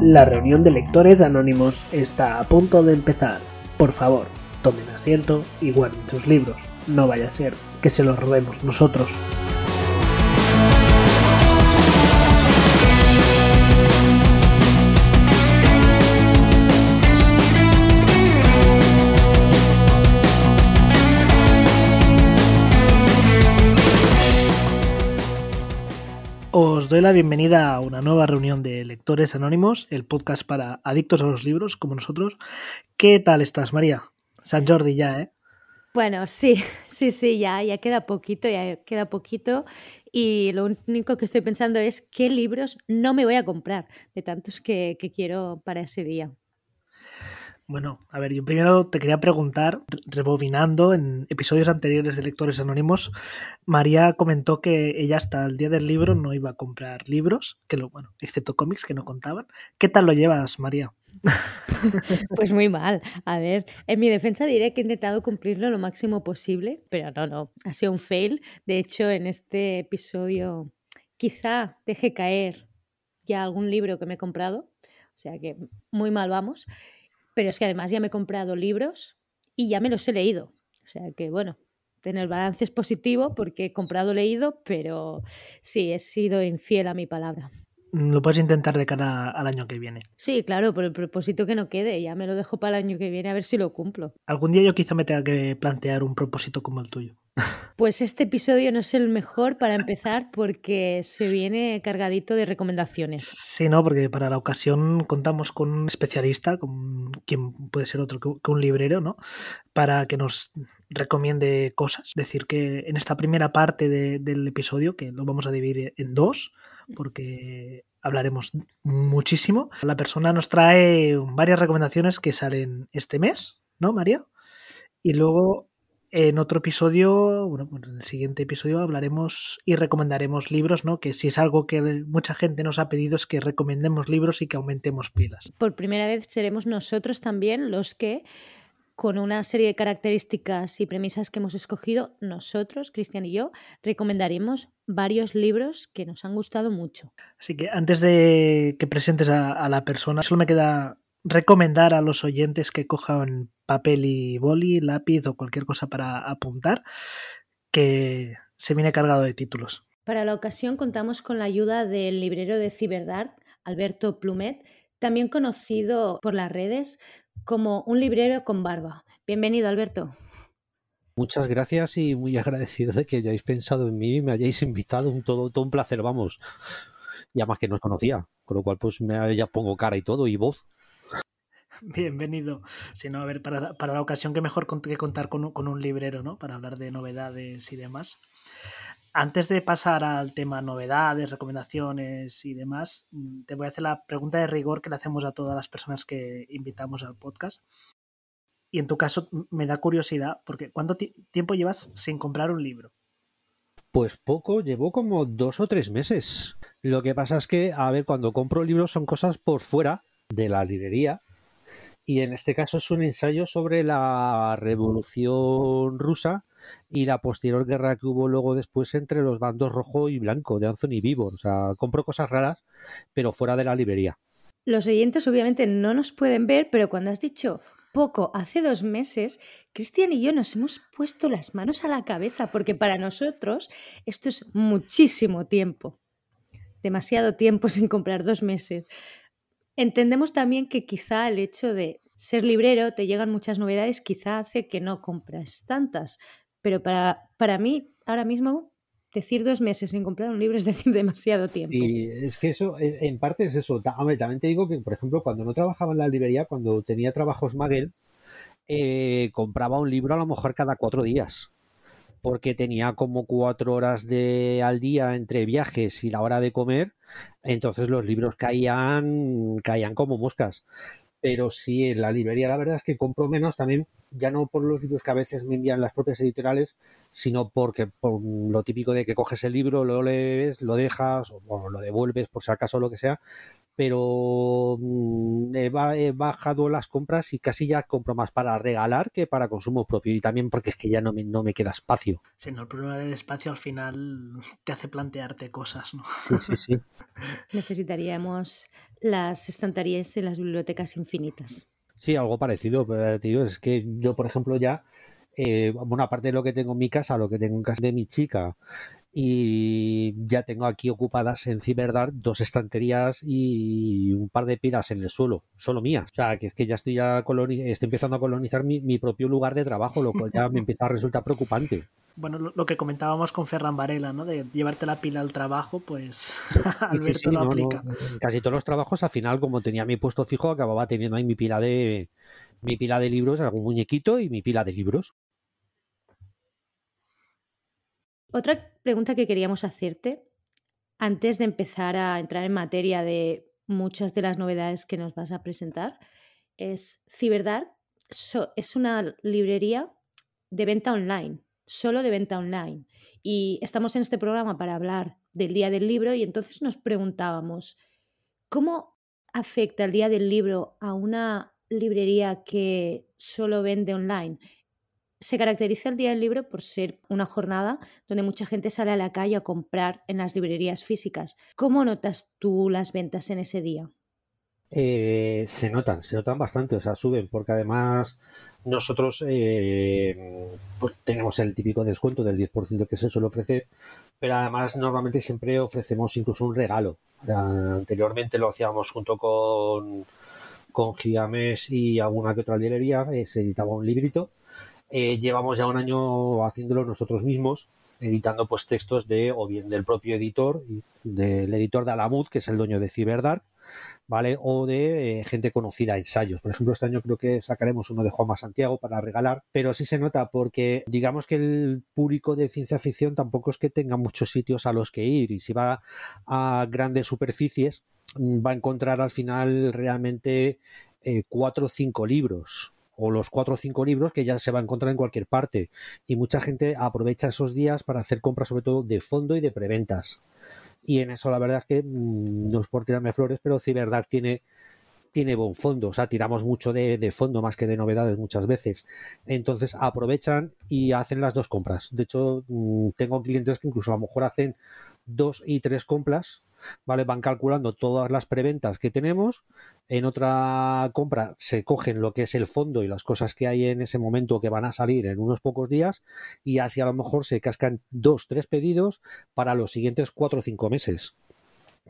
La reunión de lectores anónimos está a punto de empezar. Por favor, tomen asiento y guarden sus libros. No vaya a ser que se los robemos nosotros. Doy bienvenida a una nueva reunión de lectores anónimos, el podcast para adictos a los libros como nosotros. ¿Qué tal estás, María? San Jordi ya, ¿eh? Bueno, sí, sí, sí, ya, ya queda poquito, ya queda poquito. Y lo único que estoy pensando es qué libros no me voy a comprar de tantos que quiero para ese día. Bueno, a ver, yo primero te quería preguntar, rebobinando en episodios anteriores de Lectores Anónimos, María comentó que ella hasta el día del libro no iba a comprar libros, que lo, bueno, excepto cómics que no contaban. ¿Qué tal lo llevas, María? Pues muy mal. A ver, en mi defensa diré que he intentado cumplirlo lo máximo posible, pero no, no, ha sido un fail. De hecho, en este episodio quizá deje caer ya algún libro que me he comprado, o sea que muy mal vamos. Pero es que además ya me he comprado libros y ya me los he leído. O sea que bueno, tener balance es positivo porque he comprado leído, pero sí, he sido infiel a mi palabra. Lo puedes intentar de cara al año que viene. Sí, claro, por el propósito que no quede. Ya me lo dejo para el año que viene a ver si lo cumplo. Algún día yo quizá me tenga que plantear un propósito como el tuyo. Pues este episodio no es el mejor para empezar porque se viene cargadito de recomendaciones. Sí, no, porque para la ocasión contamos con un especialista, con quien puede ser otro que un librero, ¿no? Para que nos recomiende cosas. Es decir, que en esta primera parte de, del episodio, que lo vamos a dividir en dos, porque hablaremos muchísimo, la persona nos trae varias recomendaciones que salen este mes, ¿no, María? Y luego en otro episodio, bueno, en el siguiente episodio hablaremos y recomendaremos libros, ¿no? Que si es algo que mucha gente nos ha pedido es que recomendemos libros y que aumentemos pilas. Por primera vez seremos nosotros también los que con una serie de características y premisas que hemos escogido, nosotros, Cristian y yo, recomendaremos varios libros que nos han gustado mucho. Así que antes de que presentes a, a la persona, solo me queda recomendar a los oyentes que cojan papel y boli, lápiz o cualquier cosa para apuntar, que se viene cargado de títulos. Para la ocasión contamos con la ayuda del librero de Ciberdark, Alberto Plumet, también conocido por las redes como un librero con barba. Bienvenido, Alberto. Muchas gracias y muy agradecido de que hayáis pensado en mí y me hayáis invitado. Un todo, todo un placer, vamos. Y además que no os conocía, con lo cual pues me ya pongo cara y todo y voz. Bienvenido. Si no, a ver, para, para la ocasión que mejor que contar con un, con un librero, ¿no? Para hablar de novedades y demás. Antes de pasar al tema novedades, recomendaciones y demás, mm, te voy a hacer la pregunta de rigor que le hacemos a todas las personas que invitamos al podcast. Y en tu caso me da curiosidad, porque ¿cuánto tiempo llevas sin comprar un libro? Pues poco, llevo como dos o tres meses. Lo que pasa es que, a ver, cuando compro libros son cosas por fuera de la librería. Y en este caso es un ensayo sobre la revolución rusa y la posterior guerra que hubo luego después entre los bandos rojo y blanco de Anthony Vivor. O sea, compro cosas raras, pero fuera de la librería. Los oyentes obviamente no nos pueden ver, pero cuando has dicho poco, hace dos meses, Cristian y yo nos hemos puesto las manos a la cabeza, porque para nosotros esto es muchísimo tiempo. Demasiado tiempo sin comprar dos meses. Entendemos también que quizá el hecho de ser librero, te llegan muchas novedades, quizá hace que no compras tantas. Pero para, para mí, ahora mismo, decir dos meses sin comprar un libro es decir demasiado tiempo. Sí, es que eso, en parte es eso. También te digo que, por ejemplo, cuando no trabajaba en la librería, cuando tenía trabajos Magel, eh, compraba un libro a lo mejor cada cuatro días. Porque tenía como cuatro horas de, al día entre viajes y la hora de comer. Entonces los libros caían, caían como moscas. Pero sí, en la librería la verdad es que compro menos también ya no por los libros que a veces me envían las propias editoriales, sino porque por lo típico de que coges el libro, lo lees, lo dejas, o lo devuelves por si acaso lo que sea, pero mm, he, bajado las compras y casi ya compro más para regalar que para consumo propio y también porque es que ya no me, no me queda espacio. Sí, no, el problema del espacio al final te hace plantearte cosas, ¿no? Sí, sí, sí. Necesitaríamos las estanterías en las bibliotecas infinitas. Sí, algo parecido, pero tío, es que yo, por ejemplo, ya, eh, bueno, aparte de lo que tengo en mi casa, lo que tengo en casa de mi chica, y ya tengo aquí ocupadas en Ciberdart dos estanterías y un par de pilas en el suelo, solo mías. O sea, que es que ya estoy ya estoy empezando a colonizar mi, propio lugar de trabajo, lo cual ya me empieza a resultar preocupante. Bueno, lo, que comentábamos con Ferran Varela, ¿no? De llevarte la pila al trabajo, pues Alberto lo aplica. Casi todos los trabajos, al final, como tenía mi puesto fijo, acababa teniendo ahí mi pila de mi pila de libros, algún muñequito y mi pila de libros. Otra pregunta que queríamos hacerte, antes de empezar a entrar en materia de muchas de las novedades que nos vas a presentar, es Ciberdark es una librería de venta online, solo de venta online. Y estamos en este programa para hablar del Día del Libro y entonces nos preguntábamos, ¿cómo afecta el Día del Libro a una librería que solo vende online? se caracteriza el Día del Libro por ser una jornada donde mucha gente sale a la calle a comprar en las librerías físicas. ¿Cómo notas tú las ventas en ese día? Eh, se notan, se notan bastante, o sea, suben, porque además nosotros eh, pues tenemos el típico descuento del 10% que se suele ofrecer, pero además normalmente siempre ofrecemos incluso un regalo. anteriormente lo hacíamos junto con, con Gigamesh y alguna que otra librería, eh, se editaba un librito. Eh, llevamos ya un año haciéndolo nosotros mismos, editando pues textos de o bien del propio editor, del editor de Alamut, que es el dueño de Cyberdark, ¿vale? O de eh, gente conocida, ensayos. Por ejemplo, este año creo que sacaremos uno de Juanma Santiago para regalar, pero sí se nota porque digamos que el público de ciencia ficción tampoco es que tenga muchos sitios a los que ir y si va a grandes superficies mm, va a encontrar al final realmente eh, cuatro o cinco libros o los cuatro o cinco libros que ya se va a encontrar en cualquier parte. Y mucha gente aprovecha esos días para hacer compras sobre todo de fondo y de preventas. Y en eso la verdad es que mm, no es por tirarme flores, pero Ciberdad tiene tiene buen fondo, o sea, tiramos mucho de, de, fondo más que de novedades muchas veces. Entonces aprovechan y hacen las dos compras. De hecho, mm, tengo clientes que incluso a lo mejor hacen dos y tres compras ¿vale? Van calculando todas las preventas que tenemos. En otra compra se cogen lo que es el fondo y las cosas que hay en ese momento que van a salir en unos pocos días y así a lo mejor se cascan dos, tres pedidos para los siguientes cuatro o cinco meses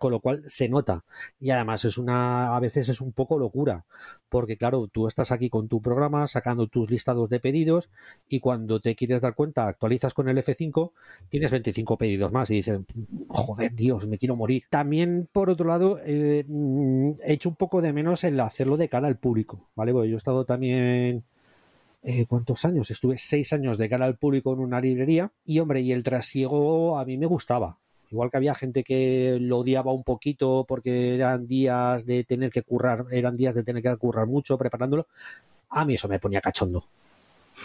con lo cual se nota y además es una a veces es un poco locura porque claro tú estás aquí con tu programa sacando tus listados de pedidos y cuando te quieres dar cuenta actualizas con el F5 tienes 25 pedidos más y dices joder Dios me quiero morir también por otro lado eh, mm, he hecho un poco de menos el hacerlo de cara al público vale porque yo he estado también eh, ¿cuántos años? Estuve seis años de cara al público en una librería y hombre, y el trasiego a mí me gustaba. Igual que había gente que lo odiaba un poquito porque eran días de tener que currar, eran días de tener que currar mucho preparándolo, a mí eso me ponía cachondo.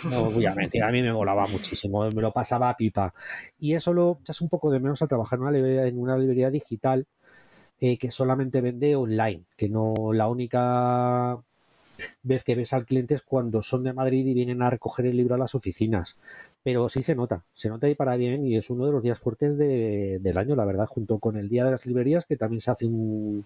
No voy a mentir, a mí me molaba muchísimo, me lo pasaba a pipa. Y eso lo echas un poco de menos a trabajar en una librería, en una librería digital eh, que solamente vende online, que no la única vez que ves al cliente es cuando son de Madrid y vienen a recoger el libro a las oficinas pero sí se nota, se nota ahí para bien y es uno de los días fuertes del año, la verdad, junto con el Día de las Librerías, que también se hace un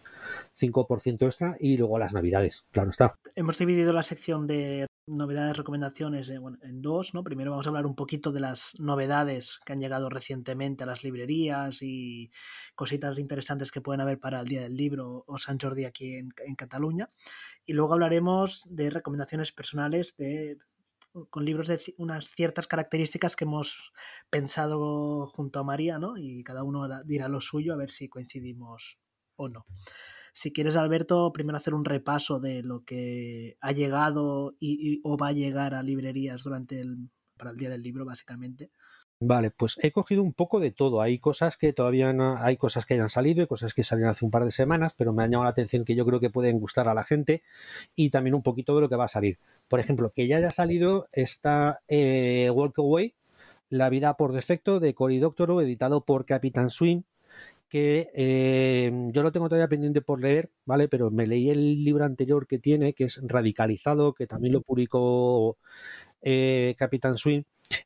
5% extra, y luego las Navidades, claro está. Hemos dividido la sección de novedades, recomendaciones en dos, ¿no? Primero vamos a hablar un poquito de las novedades que han llegado recientemente a las librerías y cositas interesantes que pueden haber para el Día del Libro o San Jordi aquí en Cataluña. Y luego hablaremos de recomendaciones personales de con libros de unas ciertas características que hemos pensado junto a María, ¿no? Y cada uno dirá lo suyo a ver si coincidimos o no. Si quieres, Alberto, primero hacer un repaso de lo que ha llegado y, o va a llegar a librerías durante el, para el Día del Libro, básicamente. Vale, pues he cogido un poco de todo. Hay cosas que todavía no, hay cosas que hayan salido y cosas que salieron hace un par de semanas, pero me han llamado la atención que yo creo que pueden gustar a la gente y también un poquito de lo que va a salir. Por ejemplo, que ya haya salido está eh, Walk Away, La vida por defecto de Cory Doctorow, editado por Capitán Swing que eh, yo lo tengo todavía pendiente por leer, ¿vale? Pero me leí el libro anterior que tiene, que es Radicalizado, que también lo publicó eh, Capitán Swing,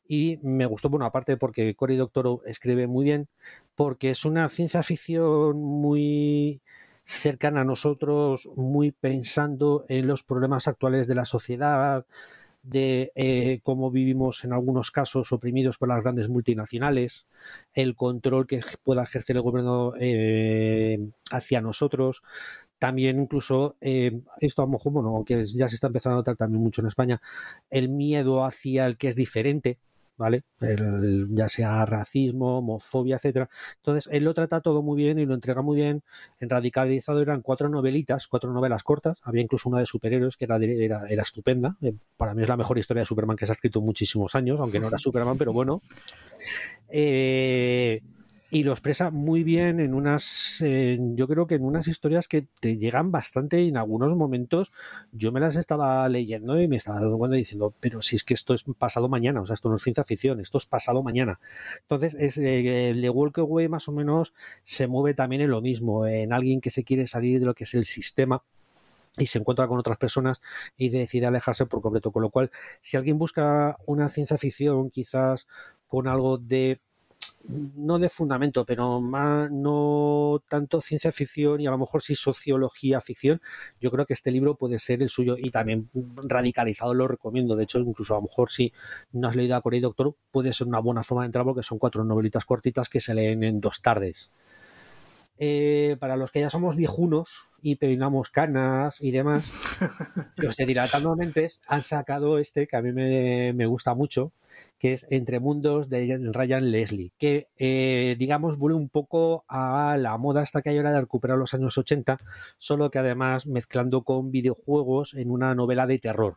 y me gustó, bueno, aparte porque Cory Doctorow escribe muy bien, porque es una ciencia ficción muy cercana a nosotros, muy pensando en los problemas actuales de la sociedad, de eh, cómo vivimos en algunos casos oprimidos por las grandes multinacionales, el control que pueda ejercer el gobierno eh, hacia nosotros, también incluso eh, esto a lo mejor, bueno, aunque ya se está empezando a notar también mucho en España, el miedo hacia el que es diferente, ¿vale? ya sea racismo, homofobia, etcétera. Entonces, él lo trata todo muy bien y lo entrega muy bien. En Radicalizado eran cuatro novelitas, cuatro novelas cortas. Había incluso una de superhéroes que era, era, era estupenda. Eh, para mí es la mejor historia de Superman que se ha escrito en muchísimos años, aunque no era Superman, pero bueno. Eh, y lo expresa muy bien en unas, yo creo que en unas historias que te llegan bastante y en algunos momentos yo me las estaba leyendo y me estaba dando cuenta diciendo, pero si es que esto es pasado mañana, o sea, esto no es ciencia ficción, esto es pasado mañana. Entonces, es, eh, el de más o menos se mueve también en lo mismo, en alguien que se quiere salir de lo que es el sistema y se encuentra con otras personas y decide alejarse por completo. Con lo cual, si alguien busca una ciencia ficción, quizás con algo de no de fundamento, pero más, no tanto ciencia ficción y a lo mejor sí sociología ficción, yo creo que este libro puede ser el suyo y también radicalizado lo recomiendo. De hecho, incluso a lo mejor si no has leído a Corey Doctor, puede ser una buena forma de entrar porque son cuatro novelitas cortitas que se leen en dos tardes. Eh, para los que ya somos viejunos y peinamos canas y demás, los de Dilatando Mentes han sacado este que a mí me, me gusta mucho, que es Entre Mundos de Ryan Leslie, que eh, digamos vuelve un poco a la moda hasta que hay ahora de recuperar los años 80, solo que además mezclando con videojuegos en una novela de terror.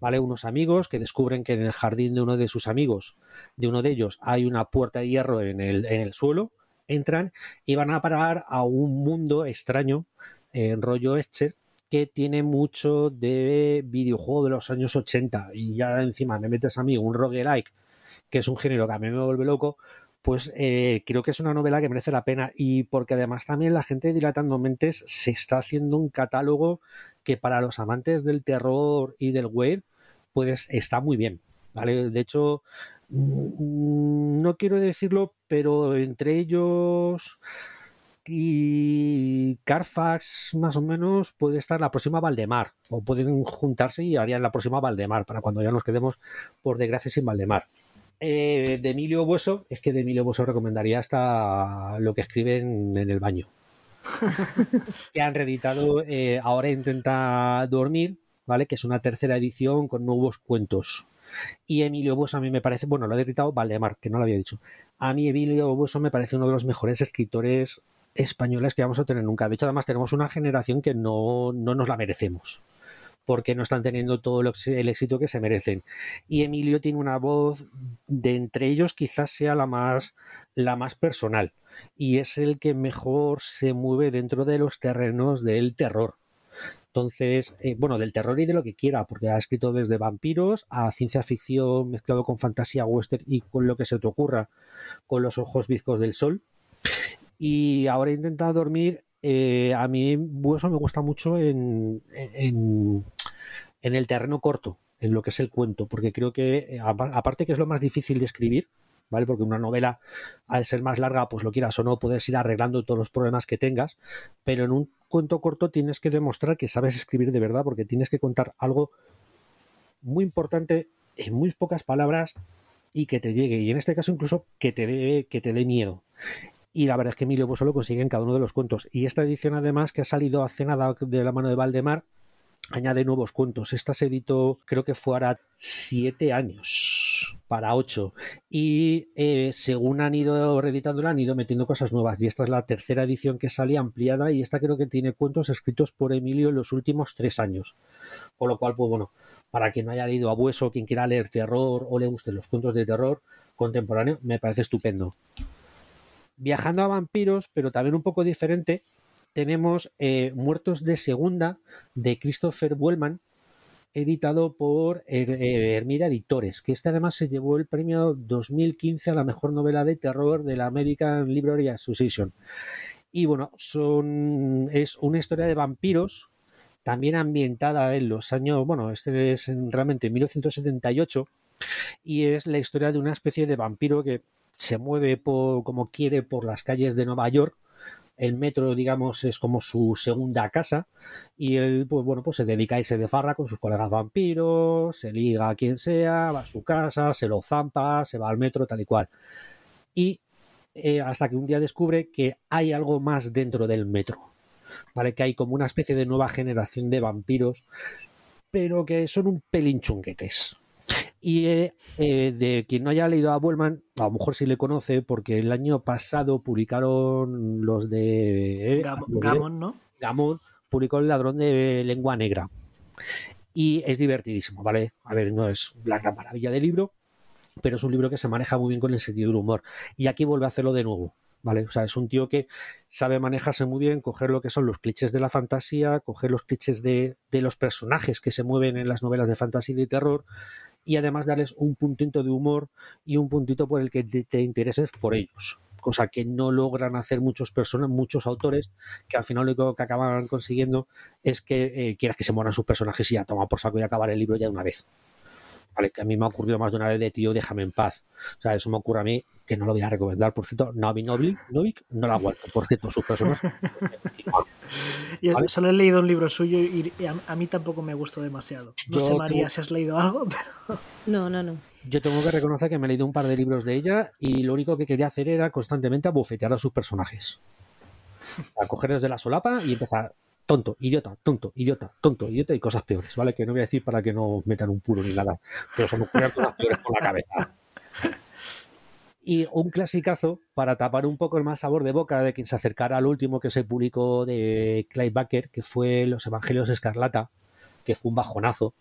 ¿Vale? Unos amigos que descubren que en el jardín de uno de sus amigos, de uno de ellos, hay una puerta de hierro en el, en el suelo, entran y van a parar a un mundo extraño, en rollo Escher, que tiene mucho de videojuego de los años 80 y ya encima me metes a mí un roguelike, que es un género que a mí me vuelve loco, pues eh, creo que es una novela que merece la pena y porque además también la gente Dilatando Mentes se está haciendo un catálogo que para los amantes del terror y del web pues está muy bien, ¿vale? De hecho, mm, no quiero decirlo, pero entre ellos y Carfax más o menos puede estar la próxima Valdemar o pueden juntarse y harían la próxima Valdemar para cuando ya nos quedemos por desgracia sin Valdemar. Eh, de Emilio Bueso, es que de Emilio Bueso recomendaría hasta lo que escriben en el baño. que han reeditado eh, Ahora intenta dormir, ¿vale? Que es una tercera edición con nuevos cuentos. Y Emilio Bueso a mí me parece, bueno, lo ha editado Valdemar, que no lo había dicho. A mí Emilio Bueso me parece uno de los mejores escritores españoles que vamos a tener nunca. De hecho, además tenemos una generación que no, no nos la merecemos porque no están teniendo todo el éxito que se merecen. Y Emilio tiene una voz de entre ellos quizás sea la más la más personal y es el que mejor se mueve dentro de los terrenos del terror. Entonces, eh, bueno, del terror y de lo que quiera, porque ha escrito desde vampiros a ciencia ficción mezclado con fantasía western y con lo que se te ocurra, con los ojos bizcos del sol. Y ahora he intentado dormir. Eh, a mí eso me gusta mucho en, en, el terreno corto, en lo que es el cuento, porque creo que, eh, aparte que es lo más difícil de escribir, ¿vale? Porque una novela, al ser más larga, pues lo quieras o no, puedes ir arreglando todos los problemas que tengas, pero en un cuento corto tienes que demostrar que sabes escribir de verdad, porque tienes que contar algo muy importante en muy pocas palabras y que te llegue, y en este caso incluso que te dé, que te dé miedo. Y la verdad es que Emilio Bosso lo consigue en cada uno de los cuentos. Y esta edición, además, que ha salido hace nada de la mano de Valdemar, añade nuevos cuentos. Esta se editó, creo que fue ahora siete años para ocho. Y eh, según han ido reeditándola, han ido metiendo cosas nuevas. Y esta es la tercera edición que sale ampliada. Y esta creo que tiene cuentos escritos por Emilio en los últimos tres años. Con lo cual, pues bueno, para quien no haya leído Abueso, quien quiera leer terror o le gusten los cuentos de terror contemporáneo, me parece estupendo. Viajando a vampiros, pero también un poco diferente, tenemos eh, Muertos de Segunda de Christopher Wellman, editado por Hermida Editores, que este además se llevó el premio 2015 a la mejor novela de terror de la American Library Association. Y bueno, son, es una historia de vampiros, también ambientada en los años, bueno, este es realmente en 1978, y es la historia de una especie de vampiro que se mueve por, como quiere por las calles de Nueva York. El metro, digamos, es como su segunda casa y él, pues bueno, pues se dedica a irse de farra con sus colegas vampiros, se liga a quien sea, va a su casa, se lo zampa, se va al metro, tal y cual. Y eh, hasta que un día descubre que hay algo más dentro del metro, ¿vale? Que hay como una especie de nueva generación de vampiros, pero que son un pelín chunguetes, y eh, eh, de quien no haya leído a Bullman, a lo mejor sí le conoce, porque el año pasado publicaron los de. Eh, Gamon, ¿no? Gamon publicó El ladrón de lengua negra. Y es divertidísimo, ¿vale? A ver, no es la gran maravilla del libro, pero es un libro que se maneja muy bien con el sentido del humor. Y aquí vuelve a hacerlo de nuevo. ¿Vale? O sea, es un tío que sabe manejarse muy bien, coger lo que son los clichés de la fantasía, coger los clichés de, de los personajes que se mueven en las novelas de fantasía y de terror, y además darles un puntito de humor y un puntito por el que te, intereses por ellos cosa que no logran hacer muchos personas, muchos autores, que al final lo único que acaban consiguiendo es que eh, quieras que se mueran sus personajes y ya toma por saco y acabar el libro ya de una vez. Vale, que a mí me ha ocurrido más de una vez de tío, déjame en paz. O sea, eso me ocurre a mí, que no lo voy a recomendar, por cierto, Navi Novik, no la aguanto, por cierto, sus personajes. Yo solo he leído un libro suyo y a, mí tampoco me gustó demasiado. No sé, María, si has leído algo, pero... No, no, no. Yo tengo que reconocer que me he leído un par de libros de ella y lo único que quería hacer era constantemente abofetear a sus personajes. A cogerlos de la solapa y empezar tonto, idiota, tonto, idiota, tonto, idiota y cosas peores, ¿vale? Que no voy a decir para que no metan un puro ni nada, pero son cosas peores con la cabeza. Y un clasicazo para tapar un poco el más sabor de boca de quien se acercara al último que se publicó de Clive Baker, que fue Los Evangelios Escarlata, que fue un bajonazo,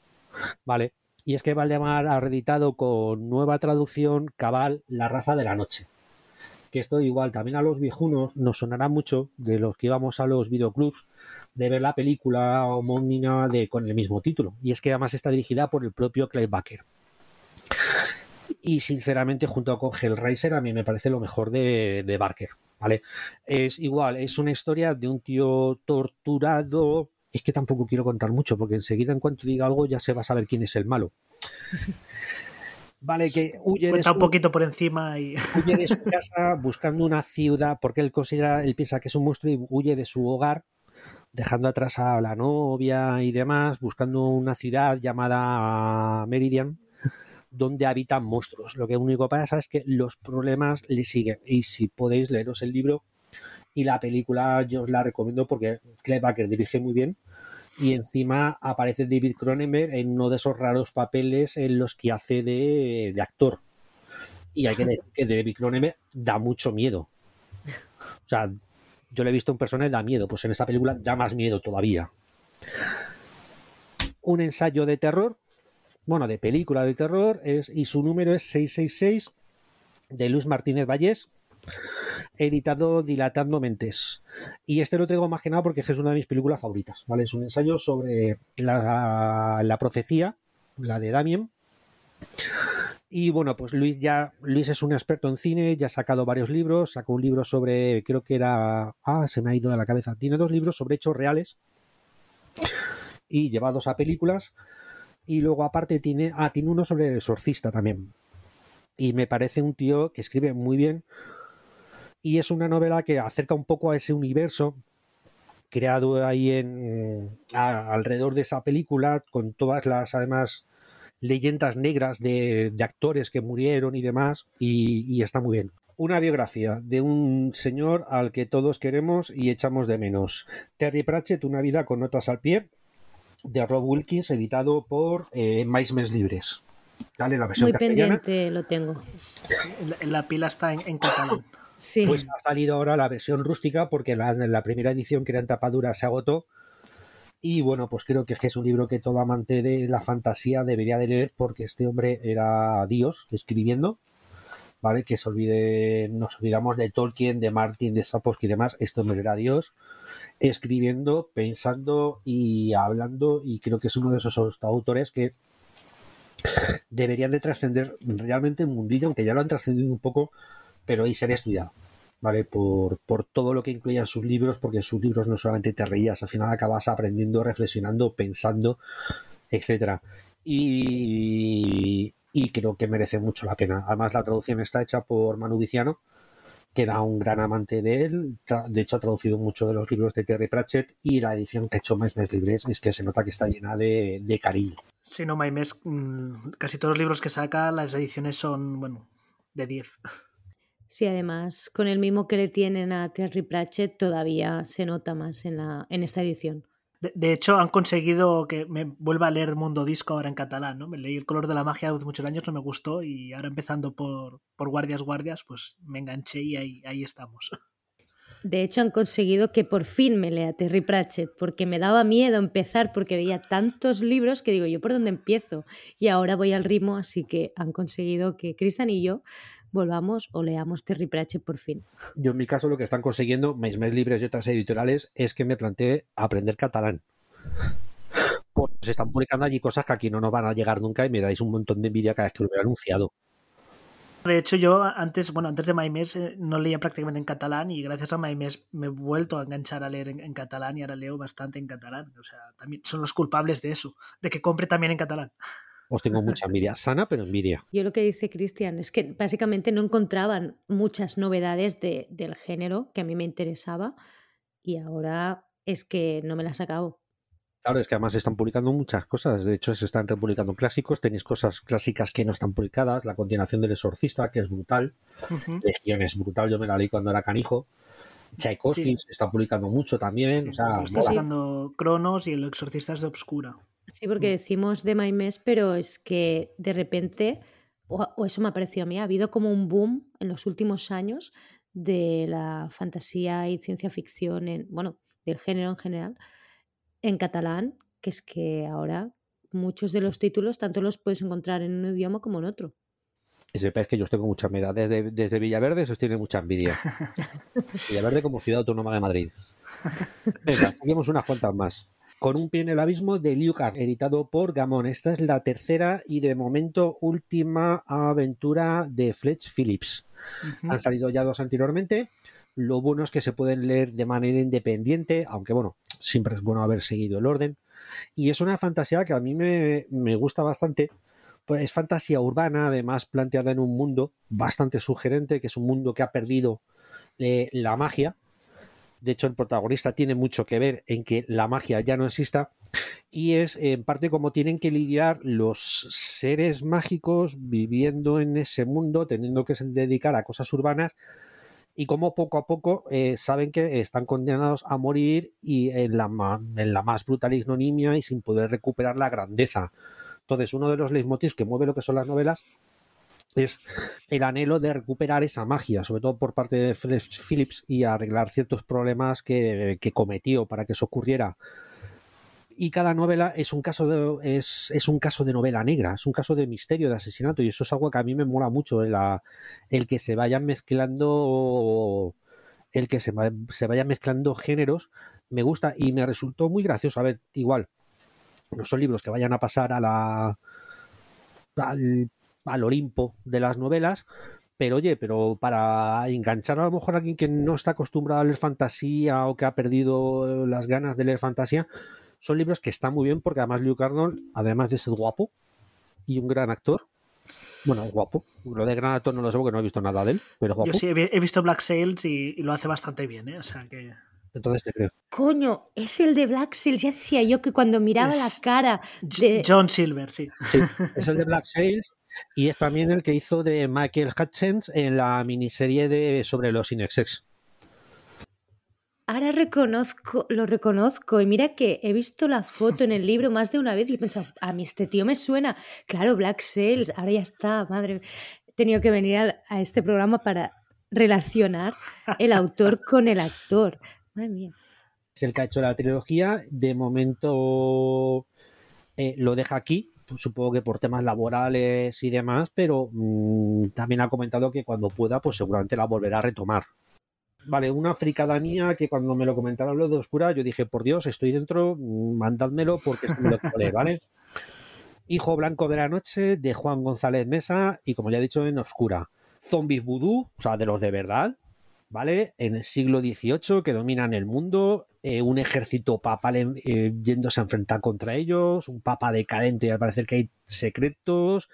¿vale? Y es que Valdemar ha reeditado con nueva traducción Cabal, La raza de la noche. Que esto igual también a los viejunos nos sonará mucho de los que íbamos a los videoclubs de ver la película homónima de, con el mismo título. Y es que además está dirigida por el propio Clive Baker y sinceramente junto con Hellraiser a mí me parece lo mejor de, de Barker, ¿vale? Es igual, es una historia de un tío torturado, es que tampoco quiero contar mucho porque enseguida en cuanto diga algo ya se va a saber quién es el malo. Vale, que huye de su, un poquito por encima y huye de su casa buscando una ciudad porque él considera, él piensa que es un monstruo y huye de su hogar dejando atrás a la novia y demás, buscando una ciudad llamada Meridian donde habitan monstruos. Lo que único pasa es que los problemas le siguen. Y si podéis leeros el libro y la película, yo os la recomiendo porque Clive Baker dirige muy bien. Y encima aparece David Cronenberg en uno de esos raros papeles en los que hace de, actor. Y hay que decir que David Cronenberg da mucho miedo. O sea, yo le he visto en persona y da miedo. Pues en esa película da más miedo todavía. Un ensayo de terror bueno, de película de terror, es, y su número es 666 de Luis Martínez Vallés, editado Dilatando Mentes. Y este lo traigo más que nada porque es una de mis películas favoritas, ¿vale? Es un ensayo sobre la, profecía, la de Damien. Y bueno, pues Luis ya, Luis es un experto en cine, ya ha sacado varios libros, sacó un libro sobre, creo que era, ah, se me ha ido de la cabeza, tiene dos libros sobre hechos reales y llevados a películas y luego aparte tiene, ah, tiene uno sobre el exorcista también. Y me parece un tío que escribe muy bien. Y es una novela que acerca un poco a ese universo creado ahí en alrededor de esa película, con todas las además leyendas negras de, actores que murieron y demás, y, y, está muy bien. Una biografía de un señor al que todos queremos y echamos de menos. Terry Pratchett, una vida con notas al pie, de Rob Wilkins, editado por eh, Libres. Dale, la versión Muy pendiente lo tengo. La, pila está en, catalán. Sí. Pues ha salido ahora la versión rústica porque la, la primera edición que era en tapadura se agotó. Y bueno, pues creo que es un libro que todo amante de la fantasía debería de leer porque este hombre era Dios escribiendo. ¿Vale? Que se olvide, nos olvidamos de Tolkien, de Martin, de Sapkowski y demás. Esto me verá Dios escribiendo, pensando y hablando y creo que es uno de esos autores que deberían de trascender realmente el mundillo, aunque ya lo han trascendido un poco, pero ahí sería estudiado. ¿Vale? Por, por todo lo que incluían sus libros, porque en sus libros no solamente te reías, al final acabas aprendiendo, reflexionando, pensando, etcétera. Y, y creo que merece mucho la pena. Además, la traducción está hecha por Manu Viciano, que era un gran amante de él. De hecho, ha traducido muchos de los libros de Terry Pratchett y la edición que ha hecho Mes Mes Libres es que se nota que está llena de, de cariño. Sí, no, Maimes, mm, casi todos los libros que saca, las ediciones son, bueno, de 10. Sí, además, con el mismo que le tienen a Terry Pratchett, todavía se nota más en, la, en esta edición. De, hecho, han conseguido que me vuelva a leer Mundo Disco ahora en catalán, ¿no? Me leí El color de la magia hace muchos años, no me gustó, y ahora empezando por, por Guardias Guardias, pues me enganché y ahí, ahí estamos. De hecho, han conseguido que por fin me lea Terry Pratchett, porque me daba miedo empezar, porque veía tantos libros que digo, ¿yo por dónde empiezo? Y ahora voy al ritmo, así que han conseguido que Cristian y yo volvamos o leamos Terry Pratchett por fin. Yo en mi caso lo que están consiguiendo, Mes Mes Libres y otras editoriales, es que me planteé aprender catalán. Porque se están publicando allí cosas que aquí no nos van a llegar nunca y me dais un montón de envidia cada vez que lo veo anunciado. De hecho, yo antes, bueno, antes de MyMes eh, no leía prácticamente en catalán y gracias a MyMes me he vuelto a enganchar a leer en, en, catalán y ahora leo bastante en catalán. O sea, también son los culpables de eso, de que compre también en catalán. Os tengo mucha envidia, sana pero envidia. Yo lo que dice Cristian es que básicamente no encontraban muchas novedades de, del género que a mí me interesaba y ahora es que no me las acabo. Claro, es que además se están publicando muchas cosas. De hecho, se están republicando clásicos. Tenéis cosas clásicas que no están publicadas. La continuación del Exorcista, que es brutal. Uh -huh. Legión es brutal. Yo me la leí cuando era canijo. Tchaikovsky sí. se está publicando mucho también. Sí, o sea, está sacando Cronos y el Exorcista es de Obscura. Sí, porque decimos de My Mes, pero es que de repente, o, o eso me ha parecido a mí, ha habido como un boom en los últimos años de la fantasía y ciencia ficción, en, bueno, del género en general, en catalán, que es que ahora muchos de los títulos tanto los puedes encontrar en un idioma como en otro. Y sepáis que yo os tengo mucha envidia. Desde, desde Villaverde os tiene mucha envidia. Villaverde como ciudad autónoma de Madrid. Venga, unas cuantas más. Con un pie en el abismo de Lucar, editado por Gamón. Esta es la tercera y de momento última aventura de Fletch Phillips. Uh -huh. Han salido ya dos anteriormente. Lo bueno es que se pueden leer de manera independiente, aunque bueno, siempre es bueno haber seguido el orden. Y es una fantasía que a mí me, me gusta bastante. Pues es fantasía urbana, además planteada en un mundo bastante sugerente, que es un mundo que ha perdido eh, la magia. De hecho, el protagonista tiene mucho que ver en que la magia ya no exista. Y es en parte como tienen que lidiar los seres mágicos viviendo en ese mundo, teniendo que dedicar a cosas urbanas y como poco a poco eh, saben que están condenados a morir y en la, en la, más brutal ignominia y sin poder recuperar la grandeza. Entonces, uno de los leitmotivs que mueve lo que son las novelas es el anhelo de recuperar esa magia, sobre todo por parte de Phillips y arreglar ciertos problemas que, que cometió para que eso ocurriera y cada novela es un caso de es, es, un caso de novela negra, es un caso de misterio, de asesinato, y eso es algo que a mí me mola mucho, el, el que se vayan mezclando el que se, se vayan mezclando géneros, me gusta y me resultó muy gracioso. A ver, igual, no son libros que vayan a pasar a la al, al Olimpo de las novelas, pero oye, pero para enganchar a lo mejor a alguien que no está acostumbrado a leer fantasía o que ha perdido las ganas de leer fantasía, son libros que están muy bien porque además Luke Arnold, además de ser guapo y un gran actor, bueno, es guapo. Lo de gran actor no lo sé porque no he visto nada de él, pero guapo. Yo sí he visto Black Sails y, y lo hace bastante bien, ¿eh? O sea que... Entonces te creo. Coño, es el de Black Sails. Ya decía yo que cuando miraba es la cara de... John Silver, sí. Sí, es el de Black Sails y es también el que hizo de Michael Hutchins en la miniserie de sobre los Inexex. Ahora reconozco, lo reconozco y mira que he visto la foto en el libro más de una vez y he pensado, a mí este tío me suena. Claro, Black Sails, ahora ya está, madre. He tenido que venir a, a este programa para relacionar el autor con el actor. Madre mía. Es el que ha hecho la trilogía. De momento eh, lo deja aquí supongo que por temas laborales y demás, pero mm, también ha comentado que cuando pueda, pues seguramente la volverá a retomar. Vale, una fricada mía que cuando me lo comentaron lo de Oscura, yo dije, por Dios, estoy dentro, mm, mandádmelo porque esto me lo quiero ¿vale? Hijo Blanco de la Noche, de Juan González Mesa, y como ya he dicho, en Oscura. Zombies vudú, o sea, de los de verdad, ¿vale? En el siglo XVIII, que dominan el mundo, eh, un ejército papal eh, yéndose a enfrentar contra ellos, un papa decadente y al parecer que hay secretos,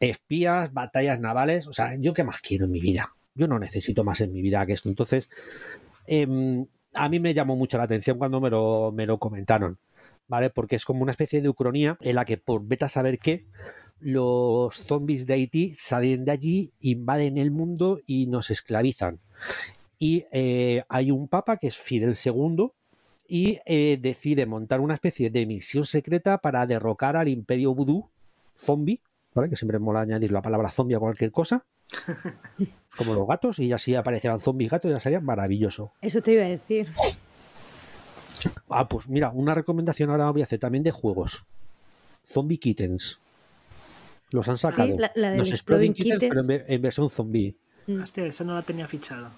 espías, batallas navales, o sea, ¿yo qué más quiero en mi vida? Yo no necesito más en mi vida que esto. Entonces, em, a mí me llamó mucho la atención cuando me lo, me lo comentaron. ¿vale? Porque es como una especie de ucronía en la que por beta saber qué, los zombies de Haití salen de allí, invaden el mundo y nos esclavizan. Y eh, hay un papa que es Fidel II y eh, decide montar una especie de misión secreta para derrocar al imperio vudú zombie, ¿vale? Que siempre mola añadir la palabra zombie a cualquier cosa. Como los gatos, y así aparecerán zombies gatos, ya sería maravilloso. Eso te iba a decir. Ah, pues mira, una recomendación ahora voy a hacer también de juegos. Zombie Kittens. Los han sacado. los Exploding, Kittens, pero en, versión zombie. Mm. Hostia, esa no la tenía fichada.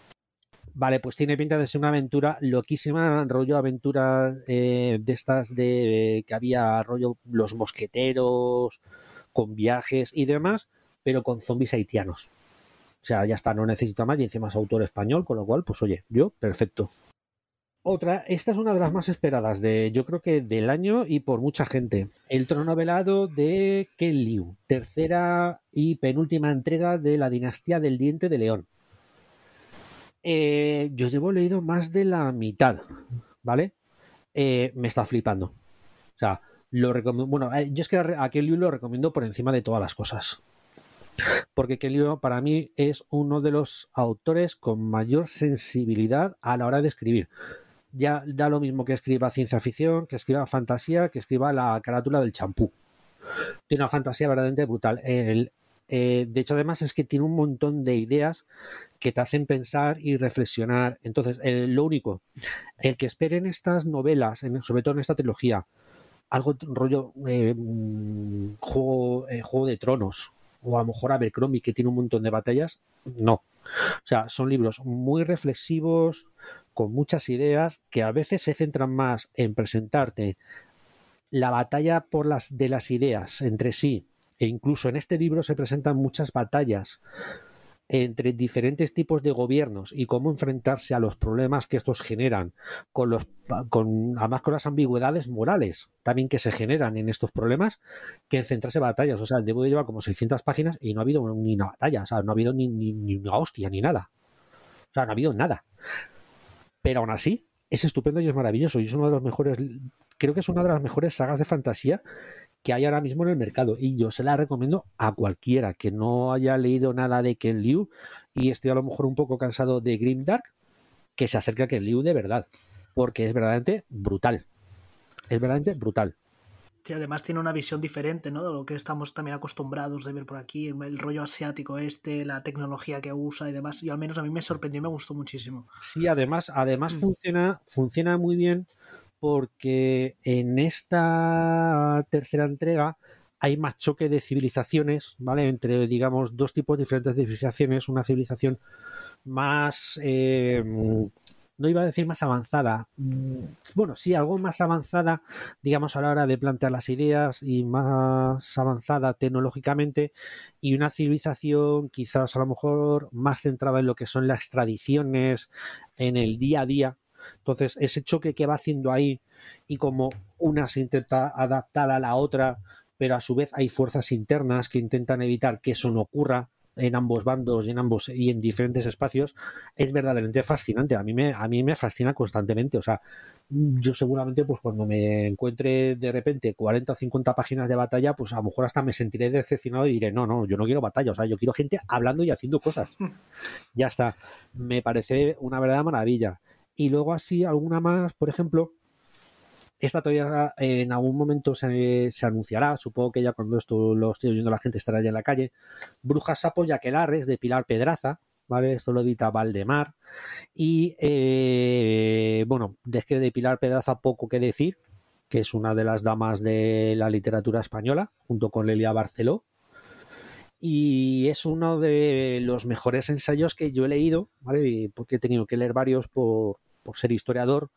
Vale, pues tiene pinta de ser una aventura loquísima, rollo aventuras eh, de estas de que había rollo los mosqueteros, con viajes y demás, pero con zombies haitianos. O sea, ya está, no necesito más y encima es autor español, con lo cual, pues oye, yo, perfecto. Otra, esta es una de las más esperadas de, yo creo que del año y por mucha gente. El trono velado de Ken Liu, tercera y penúltima entrega de la dinastía del diente de león. Eh, yo llevo leído más de la mitad, ¿vale? Eh, me está flipando. O sea, lo recomiendo. Bueno, eh, yo es que a Ken Liu lo recomiendo por encima de todas las cosas. Porque Ken Liu para mí es uno de los autores con mayor sensibilidad a la hora de escribir ya da lo mismo que escriba ciencia ficción, que escriba fantasía, que escriba la carátula del champú. Tiene una fantasía verdaderamente brutal. Eh, de hecho, además es que tiene un montón de ideas que te hacen pensar y reflexionar. Entonces, lo único, el que esperen estas novelas, sobre todo en esta trilogía, algo rollo eh, mm, juego, eh, juego de tronos, o a lo mejor Abercrombie, que tiene un montón de batallas, no. O sea, son libros muy reflexivos, con muchas ideas que a veces se centran más en presentarte la batalla por las de las ideas entre sí e incluso en este libro se presentan muchas batallas entre diferentes tipos de gobiernos y cómo enfrentarse a los problemas que estos generan, con los con además con las ambigüedades morales también que se generan en estos problemas, que en centrarse en batallas. O sea, debo de llevar como 600 páginas y no ha habido ni una batalla, o sea, no ha habido ni, ni, ni una hostia ni nada. O sea, no ha habido nada pero aún así es estupendo y es maravilloso y es uno de los mejores, creo que es una de las mejores sagas de fantasía que hay ahora mismo en el mercado y yo se la recomiendo a cualquiera que no haya leído nada de Ken Liu y esté a lo mejor un poco cansado de Grimdark, que se acerque a Ken Liu de verdad, porque es verdaderamente brutal. Es verdaderamente brutal. Sí, además tiene una visión diferente, ¿no? De lo que estamos también acostumbrados de ver por aquí, el rollo asiático este, la tecnología que usa y demás. Y al menos a mí me sorprendió y me gustó muchísimo. Sí, además, además mm. funciona, funciona muy bien porque en esta tercera entrega hay más choque de civilizaciones, ¿vale? Entre, digamos, dos tipos diferentes de civilizaciones. Una civilización más eh, no iba a decir más avanzada, mm, bueno, sí, algo más avanzada, digamos, a la hora de plantear las ideas y más avanzada tecnológicamente y una civilización quizás a lo mejor más centrada en lo que son las tradiciones, en el día a día. Entonces, ese choque que va haciendo ahí y como una se intenta adaptar a la otra, pero a su vez hay fuerzas internas que intentan evitar que eso no ocurra, en ambos bandos y en ambos y en diferentes espacios es verdaderamente fascinante. A mí me, a mí me fascina constantemente. O sea, yo seguramente, pues cuando me encuentre de repente 40 o 50 páginas de batalla, pues a lo mejor hasta me sentiré decepcionado y diré, no, no, yo no quiero batalla, o sea, yo quiero gente hablando y haciendo cosas. ya está. Me parece una verdadera maravilla. Y luego así, alguna más, por ejemplo, esta todavía en algún momento se, anunciará, supongo que ya cuando esto lo estoy oyendo la gente estará ya en la calle. Brujas, sapos y aquelares de Pilar Pedraza, ¿vale? Esto lo edita Valdemar. Y eh, bueno, es que de Pilar Pedraza poco que decir, que es una de las damas de la literatura española, junto con Lelia Barceló. Y es uno de los mejores ensayos que yo he leído, ¿vale? Porque he tenido que leer varios por, por ser historiador,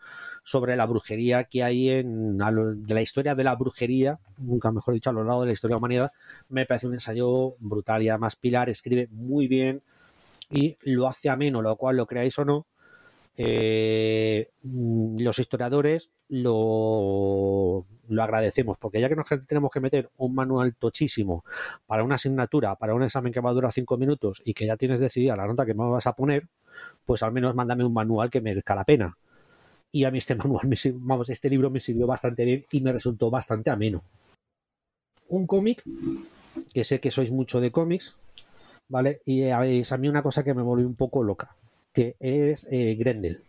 sobre la brujería que hay en de la historia de la brujería, nunca mejor dicho, a lo largo de la historia de la humanidad, me parece un ensayo brutal y además Pilar escribe muy bien y lo hace ameno, lo cual lo creáis o no, eh, los historiadores lo, lo agradecemos, porque ya que nos tenemos que meter un manual tochísimo para una asignatura, para un examen que va a durar cinco minutos y que ya tienes decidida la nota que me vas a poner, pues al menos mándame un manual que merezca la pena. Y a mí este manual, me, vamos, este libro me sirvió bastante bien y me resultó bastante ameno. Un cómic, que sé que sois mucho de cómics, ¿vale? Y es a mí una cosa que me volvió un poco loca, que es eh, Grendel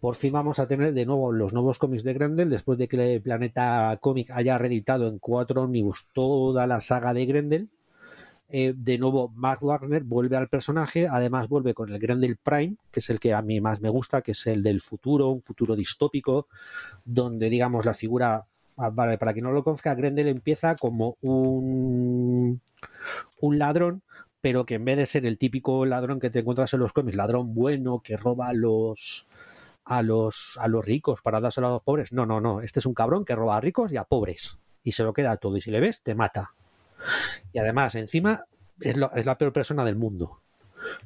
por fin vamos a tener de nuevo los nuevos cómics de Grendel después de que el Planeta Comic haya reeditado en cuatro ómnibus toda la saga de Grendel. Eh, de nuevo, Mark Wagner vuelve al personaje, además vuelve con el Grendel Prime, que es el que a mí más me gusta, que es el del futuro, un futuro distópico, donde digamos la figura ah, Vale, para quien no lo conozca, Grendel empieza como un, un ladrón, pero que en vez de ser el típico ladrón que te encuentras en los cómics, ladrón bueno que roba los, a los, a los ricos para dárselo a los pobres. No, no, no. Este es un cabrón que roba a ricos y a pobres. Y se lo queda todo. Y si le ves, te mata. Y además, encima, es, es la peor persona del mundo.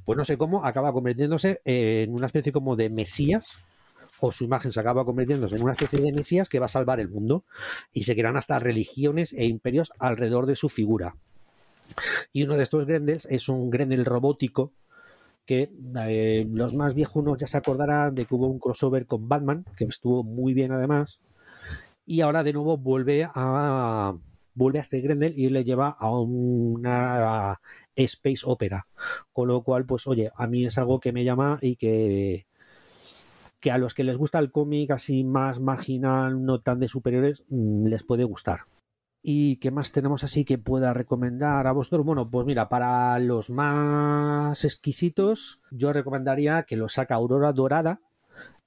Pues no sé cómo acaba convirtiéndose en una especie como de mesías. O su imagen se acaba convirtiéndose en una especie de mesías que va a salvar el mundo. Y se crean hasta religiones e imperios alrededor de su figura. Y uno de estos Grendels es un Grendel robótico que eh, los más viejunos ya se acordarán de que hubo un crossover con Batman, que estuvo muy bien además, y ahora de nuevo vuelve a vuelve a este Grendel y le lleva a una space opera, con lo cual pues oye, a mí es algo que me llama y que que a los que les gusta el cómic así más marginal, no tan de superiores, mm, les puede gustar. ¿Y qué más tenemos así que pueda recomendar a vosotros? Bueno, pues mira, para los más exquisitos, yo recomendaría que lo saca Aurora Dorada,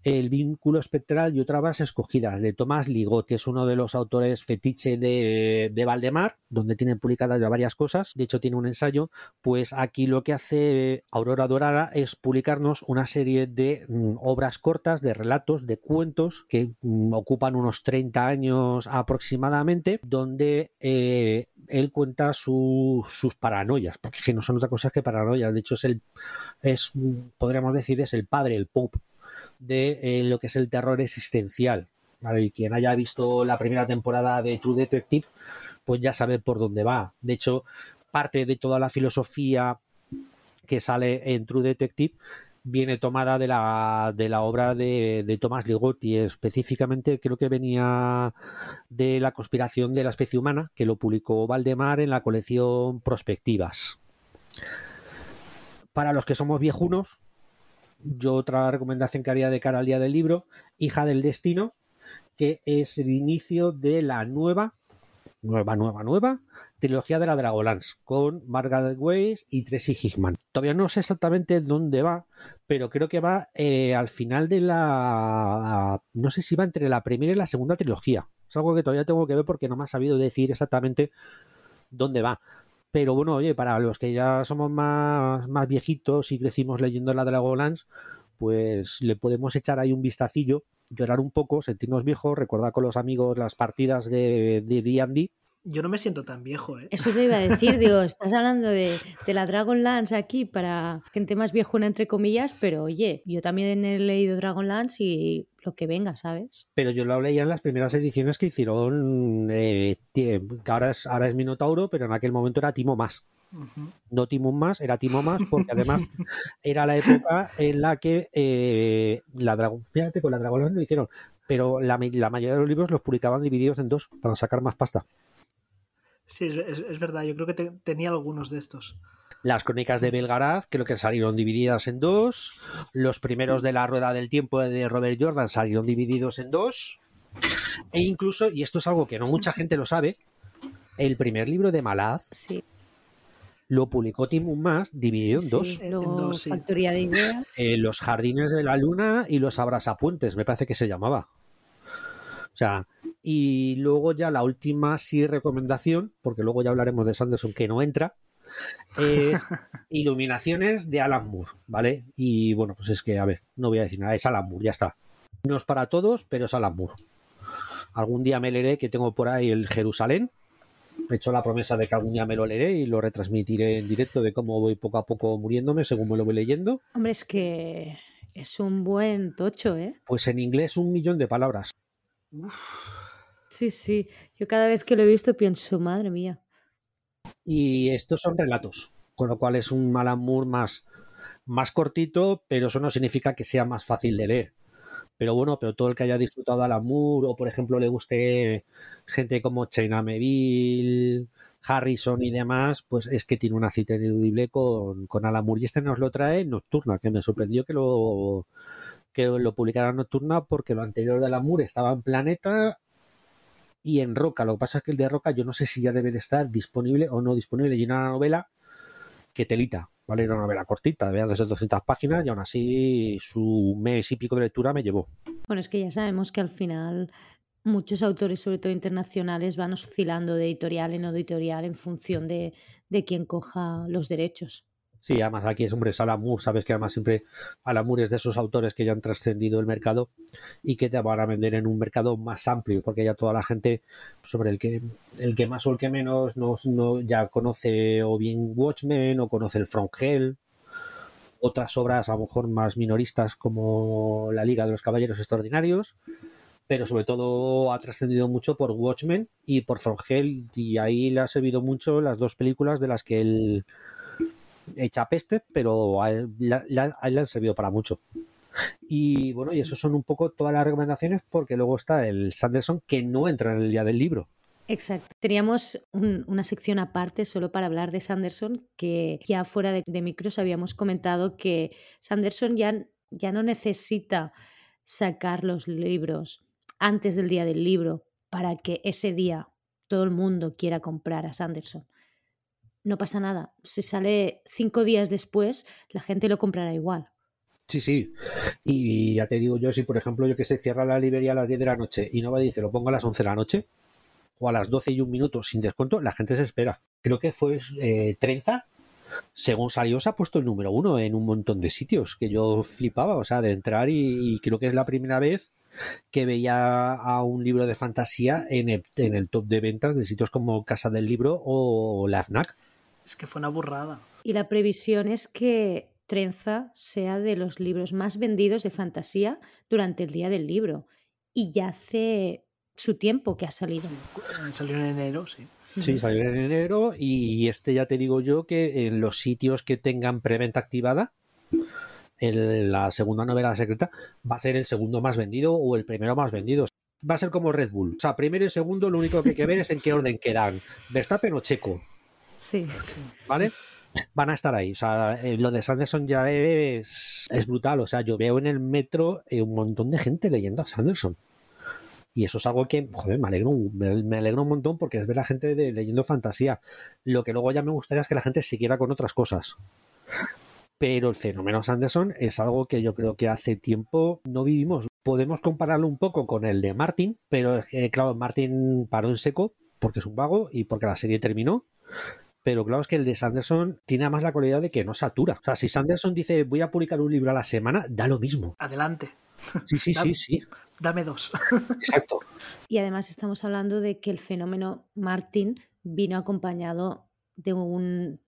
el vínculo espectral y otras bases escogidas de Tomás Ligot, que es uno de los autores fetiche de, de, Valdemar, donde tienen publicadas ya varias cosas. De hecho, tiene un ensayo. Pues aquí lo que hace Aurora Dorada es publicarnos una serie de mm, obras cortas, de relatos, de cuentos que mm, ocupan unos 30 años aproximadamente, donde eh, él cuenta sus paranoias, porque no son otra cosa que paranoias. De hecho, es el, es, podríamos decir, es el padre, el pop de eh, lo que es el terror existencial. Y quien haya visto la primera temporada de True Detective, pues ya sabe por dónde va. De hecho, parte de toda la filosofía que sale en True Detective viene tomada de la, de la obra de, de Tomás Ligotti. Específicamente creo que venía de la conspiración de la especie humana, que lo publicó Valdemar en la colección Prospectivas. Para los que somos viejunos, yo otra recomendación que haría de cara al día del libro, Hija del Destino, que es el inicio de la nueva, nueva, nueva, nueva trilogía de la Dragonlance con Margaret Weiss y Tracy Hickman. Todavía no sé exactamente dónde va, pero creo que va eh, al final de la... no sé si va entre la primera y la segunda trilogía. Es algo que todavía tengo que ver porque no me ha sabido decir exactamente dónde va. Pero bueno, oye, para los que ya somos más, más viejitos y crecimos leyendo la Dragonlance, pues le podemos echar ahí un vistacillo, llorar un poco, sentirnos viejos, recordar con los amigos las partidas de D&D yo no me siento tan viejo, ¿eh? Eso te iba a decir, digo, estás hablando de, de la Dragonlance aquí para gente más viejuna, entre comillas, pero oye, yo también he leído Dragonlance y lo que venga, ¿sabes? Pero yo lo leía en las primeras ediciones que hicieron, eh, que ahora es, ahora es Minotauro, pero en aquel momento era Timo Más. No Timo Más, era Timo Más, porque además era la época en la que eh, la Dragon, fíjate, con la Dragonlance lo hicieron, pero la, la mayoría de los libros los publicaban divididos en dos para sacar más pasta. Sí, es, verdad, yo creo que tenía algunos de estos. Las crónicas de Belgaraz creo que salieron divididas en dos. Los primeros de la Rueda del Tiempo de Robert Jordan salieron divididos en dos. E incluso, y esto es algo que no mucha gente lo sabe, el primer libro de Malaz sí. lo publicó Tim Más dividido en dos. dos Factoría de Ideas. Eh, los Jardines de la Luna y los Abrasapuentes, me parece que se llamaba. O sea, Y luego ya la última sí recomendación, porque luego ya hablaremos de Sanderson que no entra, es Iluminaciones de Alan Moore, ¿vale? Y bueno, pues es que, a ver, no voy a decir nada, es Alan Moore, ya está. No es para todos, pero es Alan Moore. Algún día me leeré que tengo por ahí el Jerusalén. He hecho la promesa de que algún día me lo leeré y lo retransmitiré en directo de cómo voy poco a poco muriéndome según me lo voy leyendo. Hombre, es que es un buen tocho, ¿eh? Pues en inglés un millón de palabras. Sí, sí. Yo cada vez que lo he visto pienso, madre mía. Y estos son relatos, con lo cual es un Alan más, más cortito, pero eso no significa que sea más fácil de leer. Pero bueno, pero todo el que haya disfrutado Alan o por ejemplo le guste gente como Chaina Meville, Harrison y demás, pues es que tiene una cita ineludible con, con Alan. Y este nos lo trae Nocturna, que me sorprendió que lo, que lo publicara Nocturna porque lo anterior de Alan estaba en Planeta y en Roca. Lo que pasa es que el de Roca yo no sé si ya debe de estar disponible o no disponible. Y una novela que telita, ¿vale? Era una novela cortita, de desde 200 páginas y aún así su mes y pico de lectura me llevó. Bueno, es que ya sabemos que al final muchos autores, sobre todo internacionales, van oscilando de editorial en editorial en función de, de quien coja los derechos. Sí, además aquí es, hombre, es Alan sabes que además siempre Alan es de esos autores que ya han trascendido el mercado y que te van a vender en un mercado más amplio, porque ya toda la gente sobre el que el que más o el que menos no, no ya conoce o bien Watchmen o conoce el From Hell, otras obras a lo mejor más minoristas como La Liga de los Caballeros Extraordinarios, pero sobre todo ha trascendido mucho por Watchmen y por From Hell y ahí le ha servido mucho las dos películas de las que él hecha peste, pero a él, le han servido para mucho. Y bueno, y eso son un poco todas las recomendaciones porque luego está el Sanderson que no entra en el día del libro. Exacto. Teníamos una sección aparte solo para hablar de Sanderson, que ya fuera de, de, micros habíamos comentado que Sanderson ya, ya no necesita sacar los libros antes del día del libro para que ese día todo el mundo quiera comprar a Sanderson no pasa nada. Si sale cinco días después, la gente lo comprará igual. Sí, sí. Y ya te digo yo, si por ejemplo yo que sé, cierra la librería a las 10 de la noche y no va a decir, lo pongo a las 11 de la noche o a las 12 y un minuto sin descuento, la gente se espera. Creo que fue eh, Trenza, según salió, se ha puesto el número uno en un montón de sitios que yo flipaba, o sea, de entrar y, y creo que es la primera vez que veía a un libro de fantasía en el, en el top de ventas de sitios como Casa del Libro o la FNAC. Es que fue una burrada. Y la previsión es que Trenza sea de los libros más vendidos de fantasía durante el día del libro. Y ya hace su tiempo que ha salido. Sí, salió en enero, sí. Sí, salió en enero y este ya te digo yo que en los sitios que tengan preventa activada, en la segunda novela secreta va a ser el segundo más vendido o el primero más vendido. Va a ser como Red Bull. O sea, primero y segundo lo único que hay que ver es en qué orden quedan. Verstappen o Checo. ¿Vale? Van a estar ahí. O sea, eh, lo de Sanderson ya es, es brutal. O sea, yo veo en el metro eh, un montón de gente leyendo a Sanderson. Y eso es algo que, joder, me alegro, me, alegro un montón porque es ver a gente de, leyendo fantasía. Lo que luego ya me gustaría es que la gente siguiera con otras cosas. Pero el fenómeno Sanderson es algo que yo creo que hace tiempo no vivimos. Podemos compararlo un poco con el de Martin, pero eh, claro, Martin paró en seco porque es un vago y porque la serie terminó pero claro es que el de Sanderson tiene más la cualidad de que no satura. O sea, si Sanderson dice voy a publicar un libro a la semana, da lo mismo. Adelante. Sí, sí, dame, sí, sí. Dame dos. Exacto. Y además estamos hablando de que el fenómeno Martin vino acompañado de un,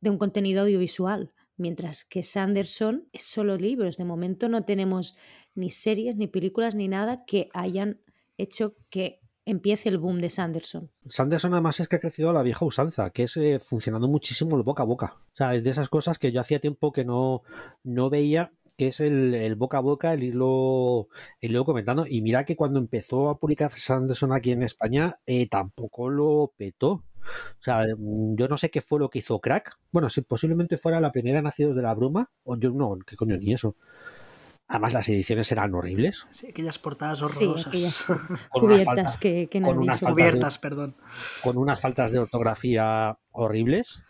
de un contenido audiovisual, mientras que Sanderson es solo libros. De momento no tenemos ni series, ni películas, ni nada que hayan hecho que empiece el boom de Sanderson. Sanderson además es que ha crecido a la vieja usanza, que es eh, funcionando muchísimo el boca a boca. O sea, es de esas cosas que yo hacía tiempo que no, no veía, que es el, el, boca a boca, el irlo, el irlo comentando. Y mira que cuando empezó a publicar Sanderson aquí en España, eh, tampoco lo petó. O sea, yo no sé qué fue lo que hizo Crack. Bueno, si posiblemente fuera la primera Nacidos de la Bruma, o yo no, qué coño, ni eso. Además, las ediciones eran horribles. Sí, aquellas portadas horrorosas. Sí, aquellas cubiertas faltas, que, que con unas cubiertas, de, perdón. Con unas faltas de ortografía horribles,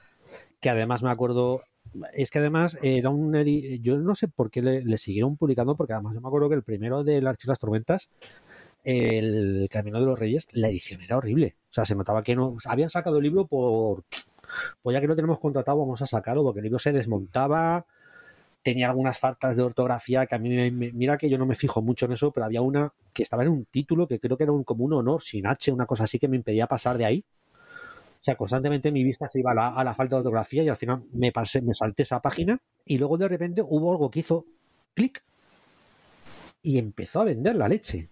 que además me acuerdo... Es que además era un... Yo no sé por qué le, le siguieron publicando, porque además yo me acuerdo que el primero del Archivo de las Tormentas el Camino de los Reyes, la edición era horrible. O sea, se notaba que no. Habían sacado el libro por. Pues ya que lo tenemos contratado, vamos a sacarlo, porque el libro se desmontaba, tenía algunas faltas de ortografía que a mí me, mira que yo no me fijo mucho en eso, pero había una que estaba en un título que creo que era un, como un honor sin H, una cosa así que me impedía pasar de ahí. O sea, constantemente mi vista se iba a la, a la falta de ortografía y al final me pasé, me salté esa página y luego de repente hubo algo que hizo clic y empezó a vender la leche.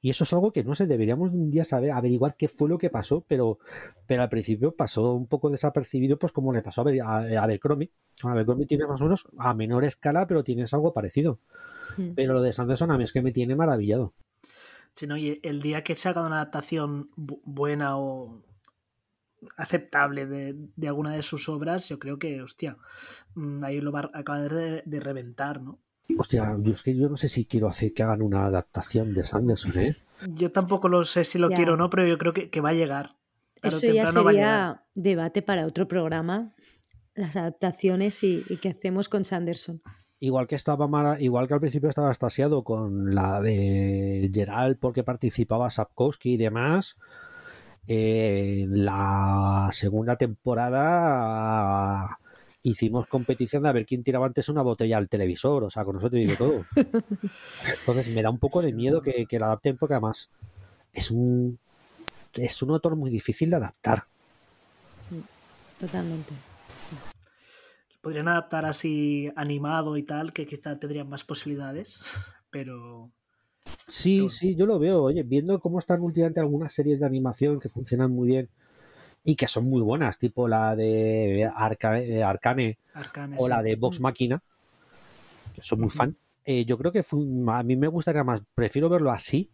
Y eso es algo que no sé, deberíamos un día saber, averiguar qué fue lo que pasó, pero, pero al principio pasó un poco desapercibido, pues como le pasó a, a, a Abercrombie. Abercrombie tiene más o menos a menor escala, pero tienes algo parecido. Mm. Pero lo de Sanderson a mí es que me tiene maravillado. Sí, no, y el día que se haga una adaptación buena o aceptable de, de, alguna de sus obras, yo creo que, hostia, mm, ahí lo va a acabar de, de reventar, ¿no? Hostia, yo es que yo no sé si quiero hacer que hagan una adaptación de Sanderson, ¿eh? Yo tampoco lo sé si lo ya. quiero o no, pero yo creo que, que va a llegar. Claro, Eso ya sería debate para otro programa, las adaptaciones y, y qué hacemos con Sanderson. Igual que estaba Mara, igual que al principio estaba estasiado con la de Gerald porque participaba Sapkowski y demás. Eh, la segunda temporada hicimos competición de a ver quién tiraba antes una botella al televisor, o sea, con eso te digo todo. Entonces me da un poco de miedo que, que la adapten porque además es un es un autor muy difícil de adaptar. Totalmente. Podrían adaptar así animado y tal, que quizá tendrían más posibilidades, pero... Sí, pero... sí, yo lo veo. Oye, viendo cómo están últimamente algunas series de animación que funcionan muy bien, y que son muy buenas, tipo la de Arca, eh, Arcane, Arcane, o sí. la de Vox Máquina, que soy muy fan. Eh, yo creo que fue, a mí me gustaría más, prefiero verlo así,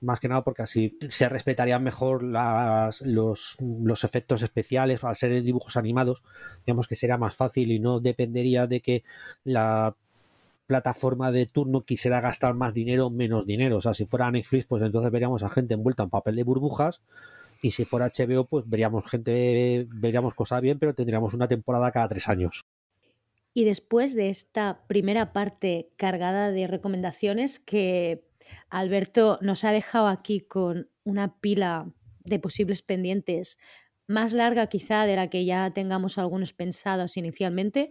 más que nada porque así se respetarían mejor las, los, los, efectos especiales al ser dibujos animados, digamos que sería más fácil y no dependería de que la plataforma de turno quisiera gastar más dinero o menos dinero. O sea, si fuera Netflix, pues entonces veríamos a gente envuelta en papel de burbujas y si fuera HBO, pues veríamos gente, veríamos cosas bien, pero tendríamos una temporada cada tres años. Y después de esta primera parte cargada de recomendaciones que Alberto nos ha dejado aquí con una pila de posibles pendientes más larga quizá de la que ya tengamos algunos pensados inicialmente,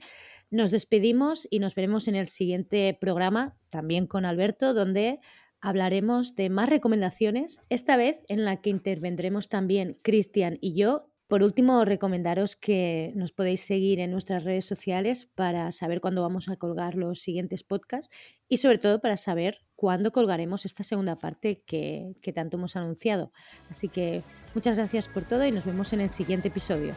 nos despedimos y nos veremos en el siguiente programa, también con Alberto, donde hablaremos de más recomendaciones, esta vez en la que intervendremos también Cristian y yo. Por último, recomendaros que nos podéis seguir en nuestras redes sociales para saber cuándo vamos a colgar los siguientes podcasts y sobre todo para saber cuándo colgaremos esta segunda parte que, que tanto hemos anunciado. Así que muchas gracias por todo y nos vemos en el siguiente episodio.